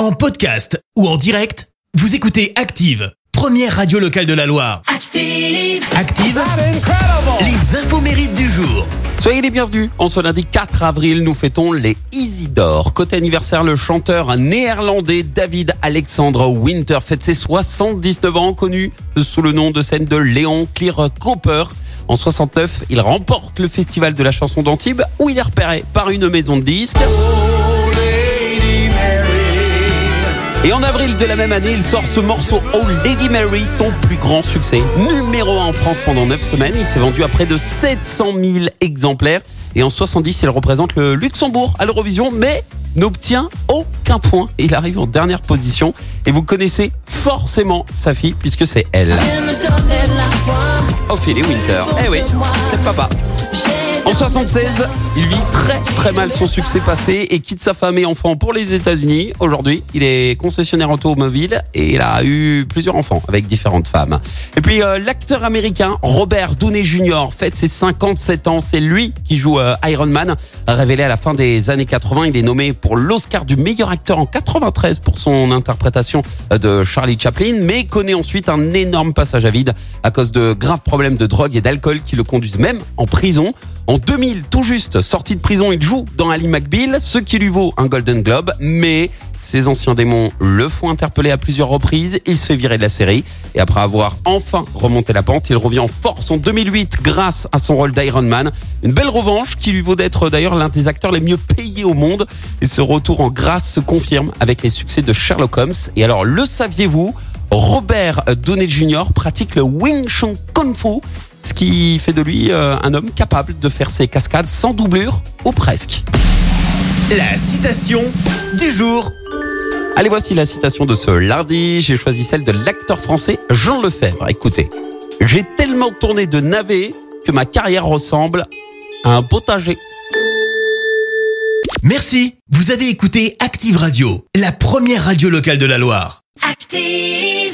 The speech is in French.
En podcast ou en direct, vous écoutez Active, première radio locale de la Loire. Active. Active, les infos mérites du jour. Soyez les bienvenus. En ce lundi 4 avril, nous fêtons les Isidore. Côté anniversaire, le chanteur néerlandais David Alexandre Winter fête ses 79 ans, connu sous le nom de scène de Léon Clear Cooper. En 69, il remporte le festival de la chanson d'Antibes où il est repéré par une maison de disques. Et en avril de la même année, il sort ce morceau Oh Lady Mary, son plus grand succès. Numéro 1 en France pendant 9 semaines, il s'est vendu à près de 700 000 exemplaires. Et en 70, il représente le Luxembourg à l'Eurovision, mais n'obtient aucun point. Il arrive en dernière position. Et vous connaissez forcément sa fille, puisque c'est elle. Ophélie Winter. Eh oui, c'est papa. En 76, il vit très très mal son succès passé et quitte sa femme et enfants pour les États-Unis. Aujourd'hui, il est concessionnaire automobile et il a eu plusieurs enfants avec différentes femmes. Et puis euh, l'acteur américain Robert Downey Jr. fête ses 57 ans. C'est lui qui joue euh, Iron Man. Révélé à la fin des années 80, il est nommé pour l'Oscar du meilleur acteur en 93 pour son interprétation euh, de Charlie Chaplin, mais connaît ensuite un énorme passage à vide à cause de graves problèmes de drogue et d'alcool qui le conduisent même en prison. En 2000, tout juste sorti de prison, il joue dans Ali McBeal, ce qui lui vaut un Golden Globe, mais ses anciens démons le font interpeller à plusieurs reprises, il se fait virer de la série, et après avoir enfin remonté la pente, il revient en force en 2008 grâce à son rôle d'Iron Man. Une belle revanche qui lui vaut d'être d'ailleurs l'un des acteurs les mieux payés au monde, et ce retour en grâce se confirme avec les succès de Sherlock Holmes. Et alors, le saviez-vous? Robert Downey Jr. pratique le Wing Chun Kung Fu ce qui fait de lui euh, un homme capable de faire ses cascades sans doublure ou presque. La citation du jour. Allez, voici la citation de ce lundi. J'ai choisi celle de l'acteur français Jean Lefebvre. Écoutez, j'ai tellement tourné de navets que ma carrière ressemble à un potager. Merci, vous avez écouté Active Radio, la première radio locale de la Loire. Active.